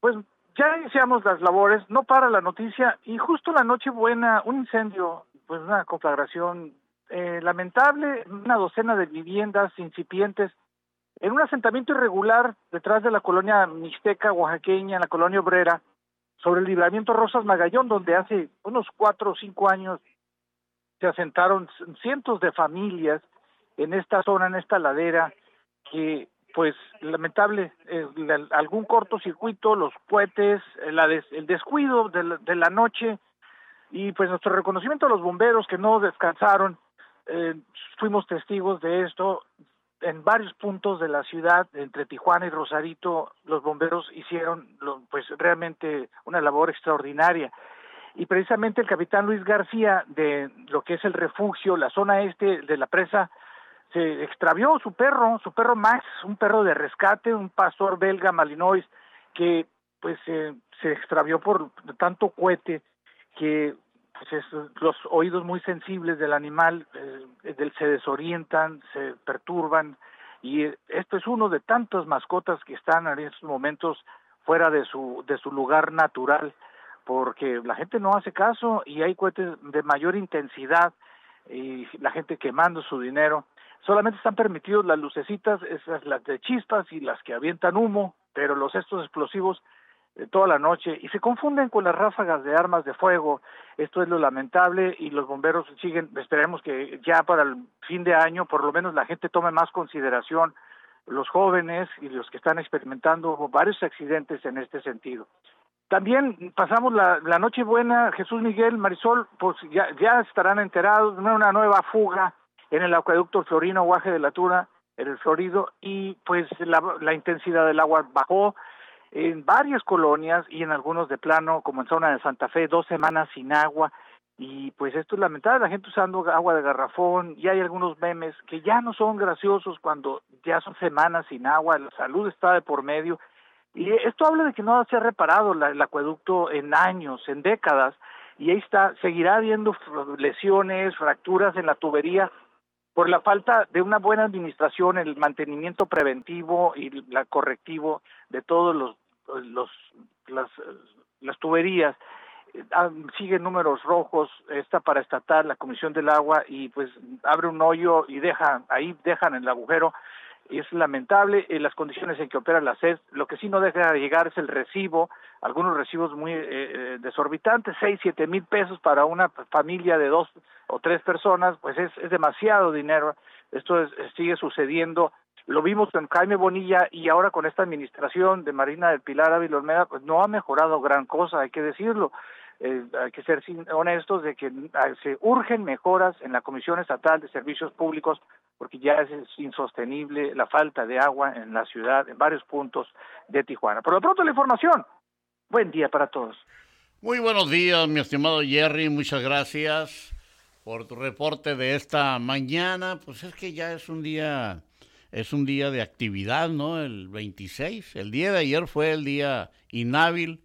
Pues ya iniciamos las labores, no para la noticia y justo la noche buena, un incendio, pues una conflagración eh, lamentable, una docena de viviendas incipientes en un asentamiento irregular detrás de la colonia mixteca oaxaqueña, en la colonia obrera, sobre el libramiento Rosas Magallón, donde hace unos cuatro o cinco años se asentaron cientos de familias en esta zona, en esta ladera, que pues lamentable, eh, algún cortocircuito, los cohetes, el descuido de la, de la, noche y pues nuestro reconocimiento a los bomberos que no descansaron, eh, fuimos testigos de esto, en varios puntos de la ciudad, entre Tijuana y Rosarito, los bomberos hicieron pues realmente una labor extraordinaria. Y precisamente el capitán Luis García, de lo que es el refugio, la zona este de la presa, se extravió su perro, su perro Max, un perro de rescate, un pastor belga malinois, que pues se extravió por tanto cohete que pues los oídos muy sensibles del animal eh, se desorientan, se perturban y esto es uno de tantas mascotas que están en estos momentos fuera de su de su lugar natural porque la gente no hace caso y hay cohetes de mayor intensidad y la gente quemando su dinero. Solamente están permitidos las lucecitas, esas las de chispas y las que avientan humo, pero los estos explosivos toda la noche y se confunden con las ráfagas de armas de fuego. Esto es lo lamentable y los bomberos siguen, esperemos que ya para el fin de año por lo menos la gente tome más consideración, los jóvenes y los que están experimentando varios accidentes en este sentido. También pasamos la, la noche buena, Jesús Miguel, Marisol, pues ya, ya estarán enterados, una nueva fuga en el acueducto Florino Guaje de la Tura, en el Florido, y pues la, la intensidad del agua bajó, en varias colonias y en algunos de plano, como en zona de Santa Fe, dos semanas sin agua. Y pues esto es lamentable, la gente usando agua de garrafón, y hay algunos memes que ya no son graciosos cuando ya son semanas sin agua, la salud está de por medio. Y esto habla de que no se ha reparado el acueducto en años, en décadas, y ahí está, seguirá habiendo lesiones, fracturas en la tubería, por la falta de una buena administración, el mantenimiento preventivo y la correctivo de todos los, las, las tuberías ah, sigue números rojos está para estatal la comisión del agua y pues abre un hoyo y deja ahí dejan el agujero es lamentable en las condiciones en que opera la SED. Lo que sí no deja de llegar es el recibo, algunos recibos muy eh, eh, desorbitantes, seis, siete mil pesos para una familia de dos o tres personas, pues es, es demasiado dinero. Esto sigue sucediendo. Lo vimos con Jaime Bonilla y ahora con esta administración de Marina del Pilar Ávila Olmeda, pues no ha mejorado gran cosa, hay que decirlo. Eh, hay que ser honestos de que ah, se urgen mejoras en la Comisión Estatal de Servicios Públicos porque ya es insostenible la falta de agua en la ciudad, en varios puntos de Tijuana. Por lo pronto la información. Buen día para todos. Muy buenos días, mi estimado Jerry, muchas gracias por tu reporte de esta mañana. Pues es que ya es un día es un día de actividad, ¿no? El 26, el día de ayer fue el día inhábil,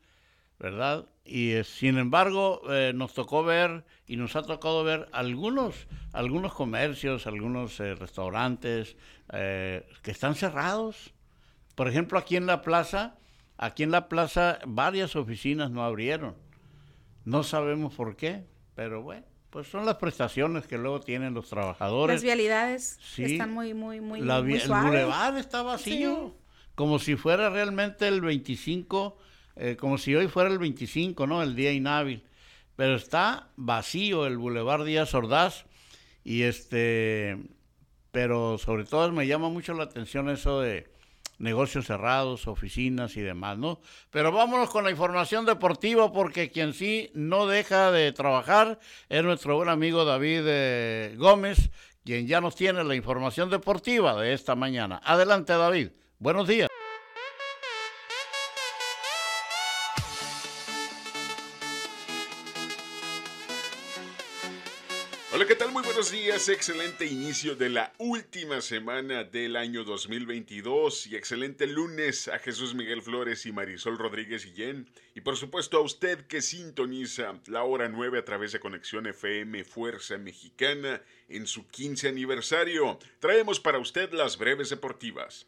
¿verdad? y eh, sin embargo eh, nos tocó ver y nos ha tocado ver algunos algunos comercios algunos eh, restaurantes que están cerrados. Por ejemplo aquí en la plaza aquí en la plaza varias oficinas no abrieron. No sabemos por qué pero bueno pues son las prestaciones que luego tienen los trabajadores. Las vialidades están muy muy muy, la, el bulevar está vacío como si fuera realmente el 25 eh, como si hoy fuera el 25, ¿no? El día inhábil. Pero está vacío el Boulevard Díaz Ordaz y este, pero sobre todo me llama mucho la atención eso de negocios cerrados, oficinas y demás, ¿no? Pero vámonos con la información deportiva porque quien sí no deja de trabajar es nuestro buen amigo David eh, Gómez, quien ya nos tiene la información deportiva de esta mañana. Adelante David, buenos días. Hola, ¿qué tal? Muy buenos días. Excelente inicio de la última semana del año 2022 y excelente lunes a Jesús Miguel Flores y Marisol Rodríguez Guillén. Y por supuesto a usted que sintoniza la hora 9 a través de Conexión FM Fuerza Mexicana en su 15 aniversario. Traemos para usted las breves deportivas.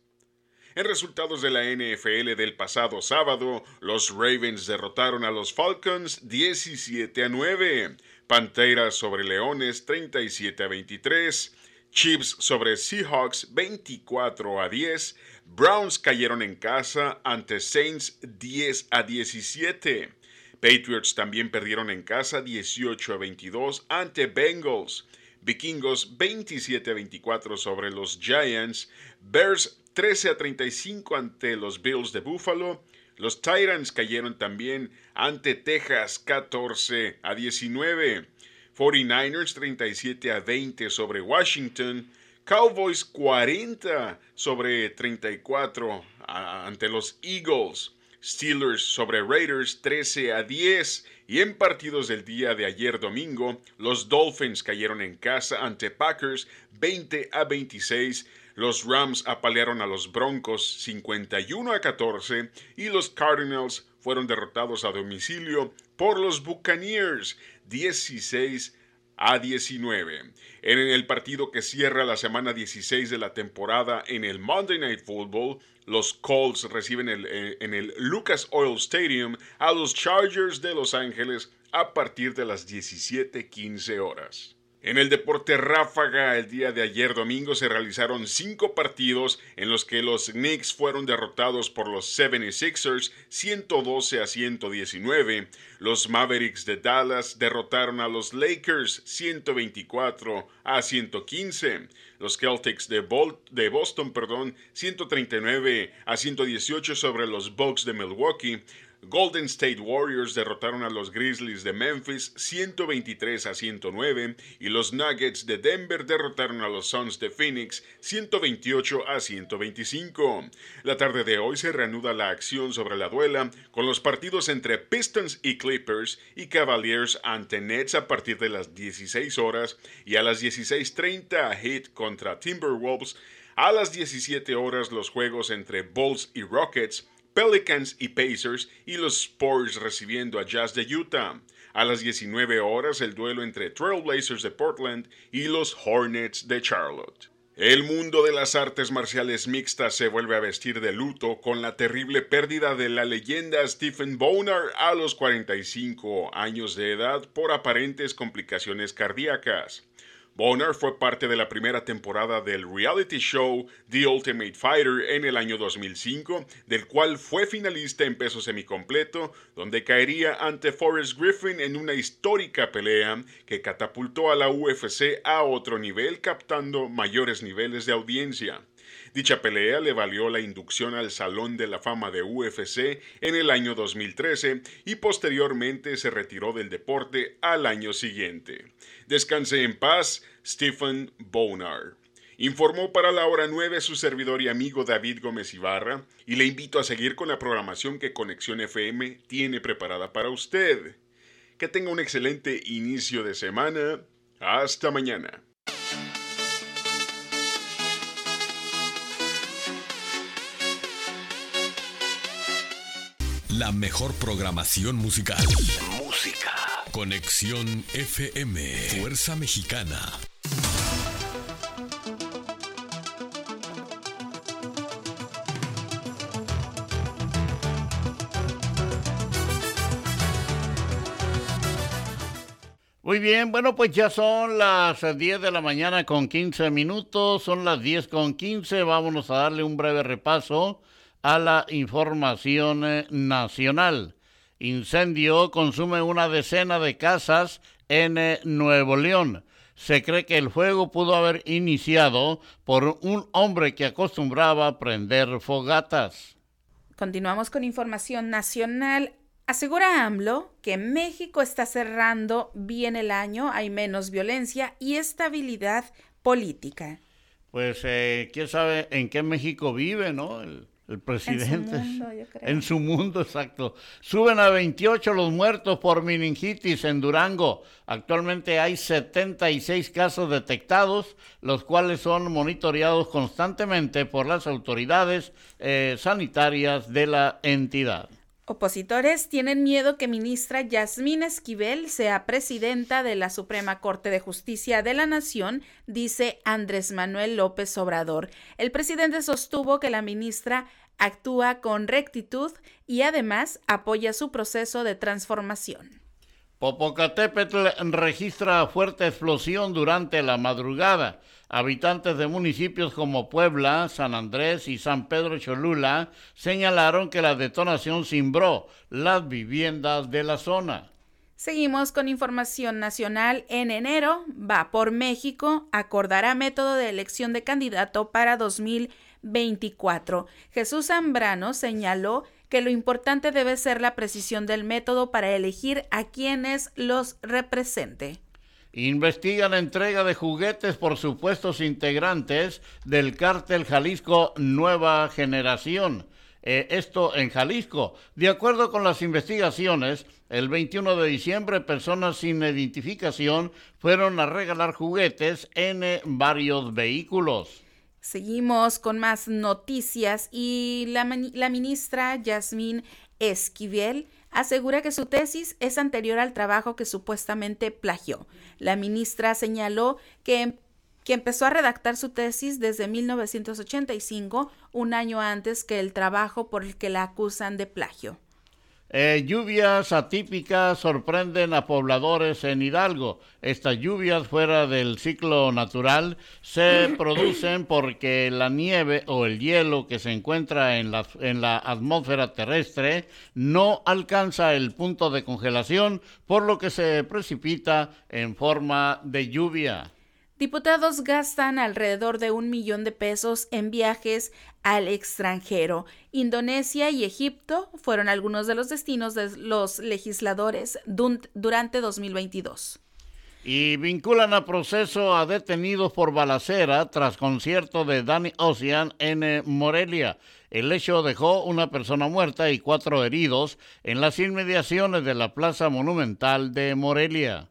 En resultados de la NFL del pasado sábado, los Ravens derrotaron a los Falcons 17 a 9. Panteras sobre Leones 37 a 23. Chiefs sobre Seahawks 24 a 10. Browns cayeron en casa ante Saints 10 a 17. Patriots también perdieron en casa 18 a 22 ante Bengals. Vikingos 27 a 24 sobre los Giants. Bears 13 a 35 ante los Bills de Buffalo. Los Titans cayeron también ante Texas 14 a 19. 49ers 37 a 20 sobre Washington. Cowboys 40 sobre 34 ante los Eagles. Steelers sobre Raiders 13 a 10 y en partidos del día de ayer domingo, los Dolphins cayeron en casa ante Packers 20 a 26 los Rams apalearon a los Broncos 51 a 14 y los Cardinals fueron derrotados a domicilio por los Buccaneers 16 a 19. En el partido que cierra la semana 16 de la temporada en el Monday Night Football, los Colts reciben eh, en el Lucas Oil Stadium a los Chargers de Los Ángeles a partir de las 17:15 horas. En el deporte ráfaga, el día de ayer domingo se realizaron cinco partidos en los que los Knicks fueron derrotados por los 76ers 112 a 119. Los Mavericks de Dallas derrotaron a los Lakers 124 a 115. Los Celtics de, Boston, perdón, 139 a 118 sobre los Bucks de Milwaukee. Golden State Warriors derrotaron a los Grizzlies de Memphis 123 a 109 y los Nuggets de Denver derrotaron a los Suns de Phoenix 128 a 125. La tarde de hoy se reanuda la acción sobre la duela con los partidos entre Pistons y Clippers y Cavaliers ante Nets a partir de las 16 horas y a las 16:30 Heat contra Timberwolves. A las 17 horas los juegos entre Bulls y Rockets Pelicans y Pacers y los Spurs recibiendo a Jazz de Utah. A las 19 horas el duelo entre Trailblazers de Portland y los Hornets de Charlotte. El mundo de las artes marciales mixtas se vuelve a vestir de luto con la terrible pérdida de la leyenda Stephen Bonar a los 45 años de edad por aparentes complicaciones cardíacas. Bonner fue parte de la primera temporada del reality show The Ultimate Fighter en el año 2005, del cual fue finalista en peso semicompleto, donde caería ante Forrest Griffin en una histórica pelea que catapultó a la UFC a otro nivel, captando mayores niveles de audiencia. Dicha pelea le valió la inducción al Salón de la Fama de UFC en el año 2013 y posteriormente se retiró del deporte al año siguiente. Descanse en paz, Stephen Bonar. Informó para la hora 9 su servidor y amigo David Gómez Ibarra y le invito a seguir con la programación que Conexión FM tiene preparada para usted. Que tenga un excelente inicio de semana. Hasta mañana. La mejor programación musical. Música. Conexión FM. Fuerza Mexicana. Muy bien, bueno, pues ya son las 10 de la mañana con 15 minutos, son las 10 con 15, vámonos a darle un breve repaso a la información eh, nacional. Incendio consume una decena de casas en eh, Nuevo León. Se cree que el fuego pudo haber iniciado por un hombre que acostumbraba a prender fogatas. Continuamos con información nacional. Asegura AMLO que México está cerrando bien el año, hay menos violencia y estabilidad política. Pues eh, quién sabe en qué México vive, ¿no? el presidente. En su mundo, yo creo. En su mundo, exacto. Suben a 28 los muertos por meningitis en Durango. Actualmente hay 76 casos detectados, los cuales son monitoreados constantemente por las autoridades eh, sanitarias de la entidad. Opositores tienen miedo que ministra Yasmín Esquivel sea presidenta de la Suprema Corte de Justicia de la Nación, dice Andrés Manuel López Obrador. El presidente sostuvo que la ministra actúa con rectitud y además apoya su proceso de transformación. Popocatépetl registra fuerte explosión durante la madrugada. Habitantes de municipios como Puebla, San Andrés y San Pedro Cholula señalaron que la detonación cimbró las viviendas de la zona. Seguimos con información nacional. En enero, va por México, acordará método de elección de candidato para 2024. Jesús Zambrano señaló que lo importante debe ser la precisión del método para elegir a quienes los represente. Investigan entrega de juguetes por supuestos integrantes del cártel Jalisco Nueva Generación. Eh, esto en Jalisco. De acuerdo con las investigaciones, el 21 de diciembre personas sin identificación fueron a regalar juguetes en eh, varios vehículos. Seguimos con más noticias y la, la ministra Yasmín Esquivel asegura que su tesis es anterior al trabajo que supuestamente plagió. La ministra señaló que, que empezó a redactar su tesis desde 1985, un año antes que el trabajo por el que la acusan de plagio. Eh, lluvias atípicas sorprenden a pobladores en Hidalgo. Estas lluvias fuera del ciclo natural se producen porque la nieve o el hielo que se encuentra en la, en la atmósfera terrestre no alcanza el punto de congelación, por lo que se precipita en forma de lluvia. Diputados gastan alrededor de un millón de pesos en viajes al extranjero. Indonesia y Egipto fueron algunos de los destinos de los legisladores durante 2022. Y vinculan a proceso a detenidos por balacera tras concierto de Danny Ocean en Morelia. El hecho dejó una persona muerta y cuatro heridos en las inmediaciones de la Plaza Monumental de Morelia.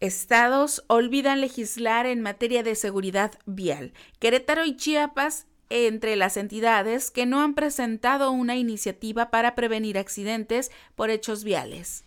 Estados olvidan legislar en materia de seguridad vial. Querétaro y Chiapas entre las entidades que no han presentado una iniciativa para prevenir accidentes por hechos viales.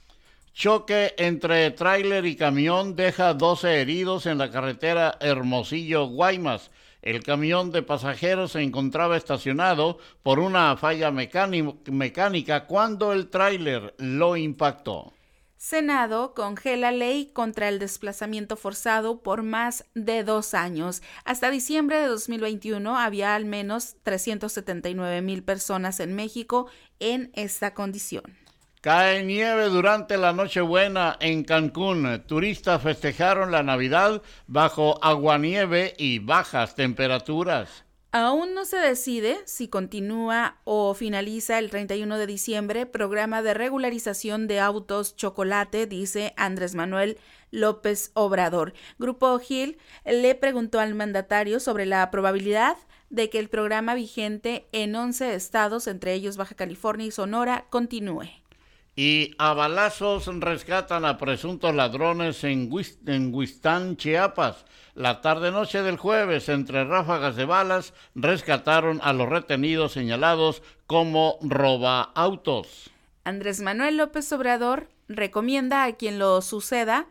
Choque entre tráiler y camión deja 12 heridos en la carretera Hermosillo-Guaymas. El camión de pasajeros se encontraba estacionado por una falla mecánica cuando el tráiler lo impactó. Senado congela ley contra el desplazamiento forzado por más de dos años. Hasta diciembre de 2021 había al menos 379 mil personas en México en esta condición. Cae nieve durante la Nochebuena en Cancún. Turistas festejaron la Navidad bajo aguanieve y bajas temperaturas. Aún no se decide si continúa o finaliza el 31 de diciembre programa de regularización de autos chocolate, dice Andrés Manuel López Obrador. Grupo Gil le preguntó al mandatario sobre la probabilidad de que el programa vigente en 11 estados, entre ellos Baja California y Sonora, continúe. Y a balazos rescatan a presuntos ladrones en, Huistán, Chiapas. La tarde-noche del jueves, entre ráfagas de balas, rescataron a los retenidos señalados como roba autos. Andrés Manuel López Obrador recomienda a quien lo suceda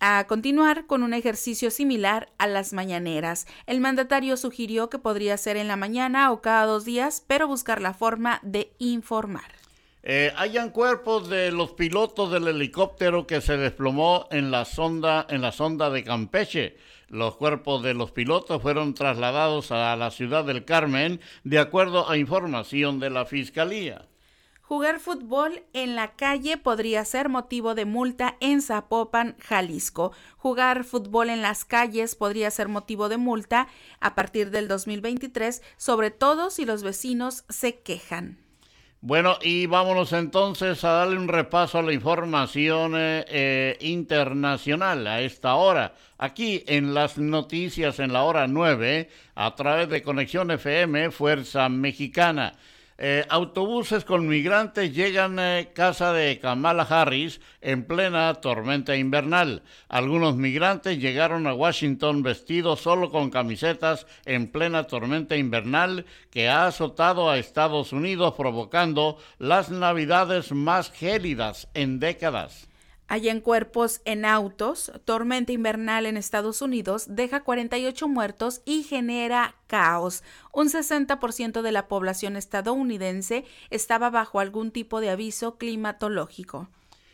a continuar con un ejercicio similar a las mañaneras. El mandatario sugirió que podría ser en la mañana o cada dos días, pero buscar la forma de informar. Eh, hayan cuerpos de los pilotos del helicóptero que se desplomó en la sonda en la sonda de Campeche. Los cuerpos de los pilotos fueron trasladados a la ciudad del Carmen de acuerdo a información de la Fiscalía. Jugar fútbol en la calle podría ser motivo de multa en Zapopan, Jalisco. Jugar fútbol en las calles podría ser motivo de multa a partir del 2023, sobre todo si los vecinos se quejan. Bueno, y vámonos entonces a darle un repaso a la información eh, eh, internacional a esta hora, aquí en las noticias en la hora 9, a través de Conexión FM Fuerza Mexicana. Eh, autobuses con migrantes llegan a eh, casa de Kamala Harris en plena tormenta invernal. Algunos migrantes llegaron a Washington vestidos solo con camisetas en plena tormenta invernal que ha azotado a Estados Unidos provocando las navidades más gélidas en décadas. Hallan cuerpos en autos. Tormenta invernal en Estados Unidos deja 48 muertos y genera caos. Un 60% de la población estadounidense estaba bajo algún tipo de aviso climatológico.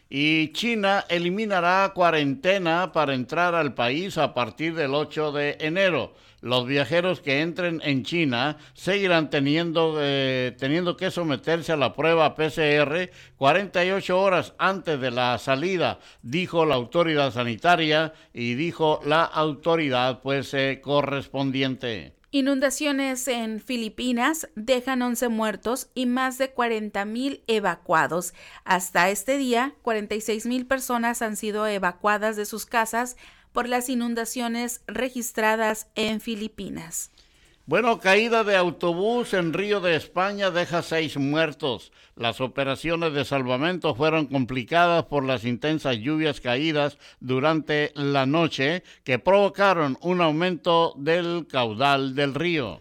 Y China eliminará cuarentena para entrar al país a partir del 8 de enero. Los viajeros que entren en China seguirán teniendo, eh, teniendo que someterse a la prueba PCR 48 horas antes de la salida, dijo la autoridad sanitaria y dijo la autoridad pues eh, correspondiente. Inundaciones en Filipinas dejan 11 muertos y más de 40.000 evacuados. Hasta este día, 46.000 personas han sido evacuadas de sus casas por las inundaciones registradas en Filipinas. Bueno, caída de autobús en Río de España deja seis muertos. Las operaciones de salvamento fueron complicadas por las intensas lluvias caídas durante la noche que provocaron un aumento del caudal del río.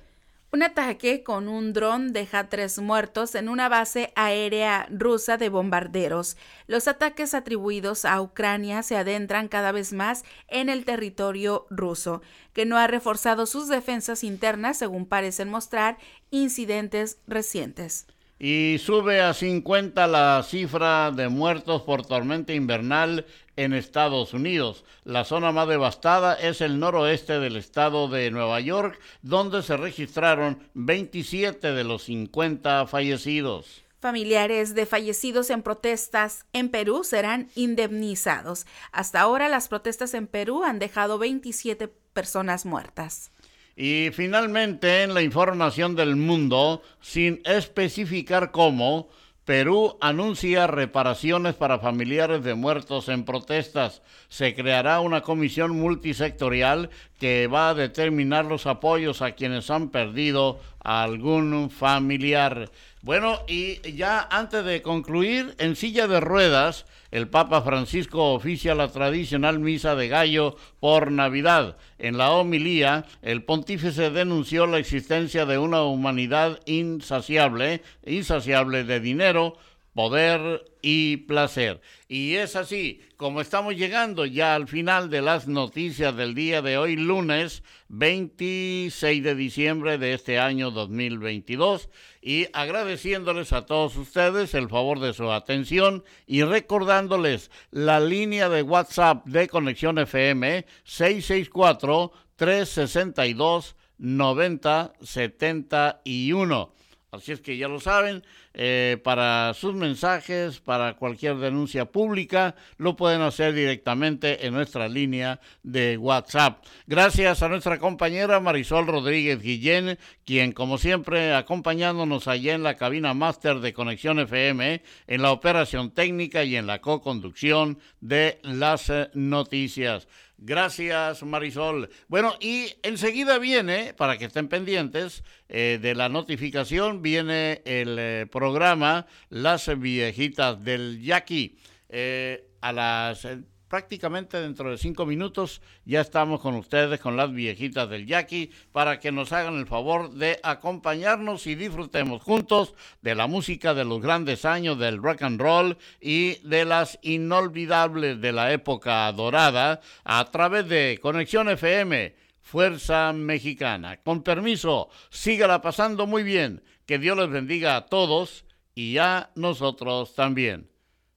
Un ataque con un dron deja tres muertos en una base aérea rusa de bombarderos. Los ataques atribuidos a Ucrania se adentran cada vez más en el territorio ruso, que no ha reforzado sus defensas internas, según parecen mostrar incidentes recientes y sube a 50 la cifra de muertos por tormenta invernal en Estados Unidos. La zona más devastada es el noroeste del estado de Nueva York, donde se registraron 27 de los 50 fallecidos. Familiares de fallecidos en protestas en Perú serán indemnizados. Hasta ahora las protestas en Perú han dejado 27 personas muertas. Y finalmente, en la información del mundo, sin especificar cómo, Perú anuncia reparaciones para familiares de muertos en protestas. Se creará una comisión multisectorial que va a determinar los apoyos a quienes han perdido a algún familiar. Bueno, y ya antes de concluir, en silla de ruedas, el Papa Francisco oficia la tradicional misa de gallo por Navidad. En la homilía, el pontífice denunció la existencia de una humanidad insaciable, insaciable de dinero, poder y placer. Y es así como estamos llegando ya al final de las noticias del día de hoy, lunes 26 de diciembre de este año 2022, y agradeciéndoles a todos ustedes el favor de su atención y recordándoles la línea de WhatsApp de Conexión FM 664 362 9071. Así es que ya lo saben, eh, para sus mensajes, para cualquier denuncia pública, lo pueden hacer directamente en nuestra línea de WhatsApp. Gracias a nuestra compañera Marisol Rodríguez Guillén, quien como siempre acompañándonos allá en la cabina máster de Conexión FM, en la operación técnica y en la co-conducción de las eh, noticias. Gracias, Marisol. Bueno, y enseguida viene, para que estén pendientes eh, de la notificación, viene el eh, programa Las Viejitas del Yaqui. Eh, a las prácticamente dentro de cinco minutos ya estamos con ustedes, con las viejitas del Yaqui, para que nos hagan el favor de acompañarnos y disfrutemos juntos de la música de los grandes años del rock and roll y de las inolvidables de la época dorada a través de Conexión FM. Fuerza Mexicana. Con permiso, sígala pasando muy bien. Que Dios les bendiga a todos y a nosotros también.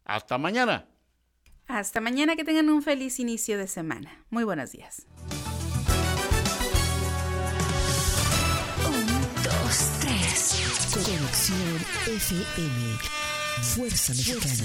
Hasta mañana. Hasta mañana, que tengan un feliz inicio de semana. Muy buenos días. Un, dos, tres. Conexión FM. Fuerza Mexicana.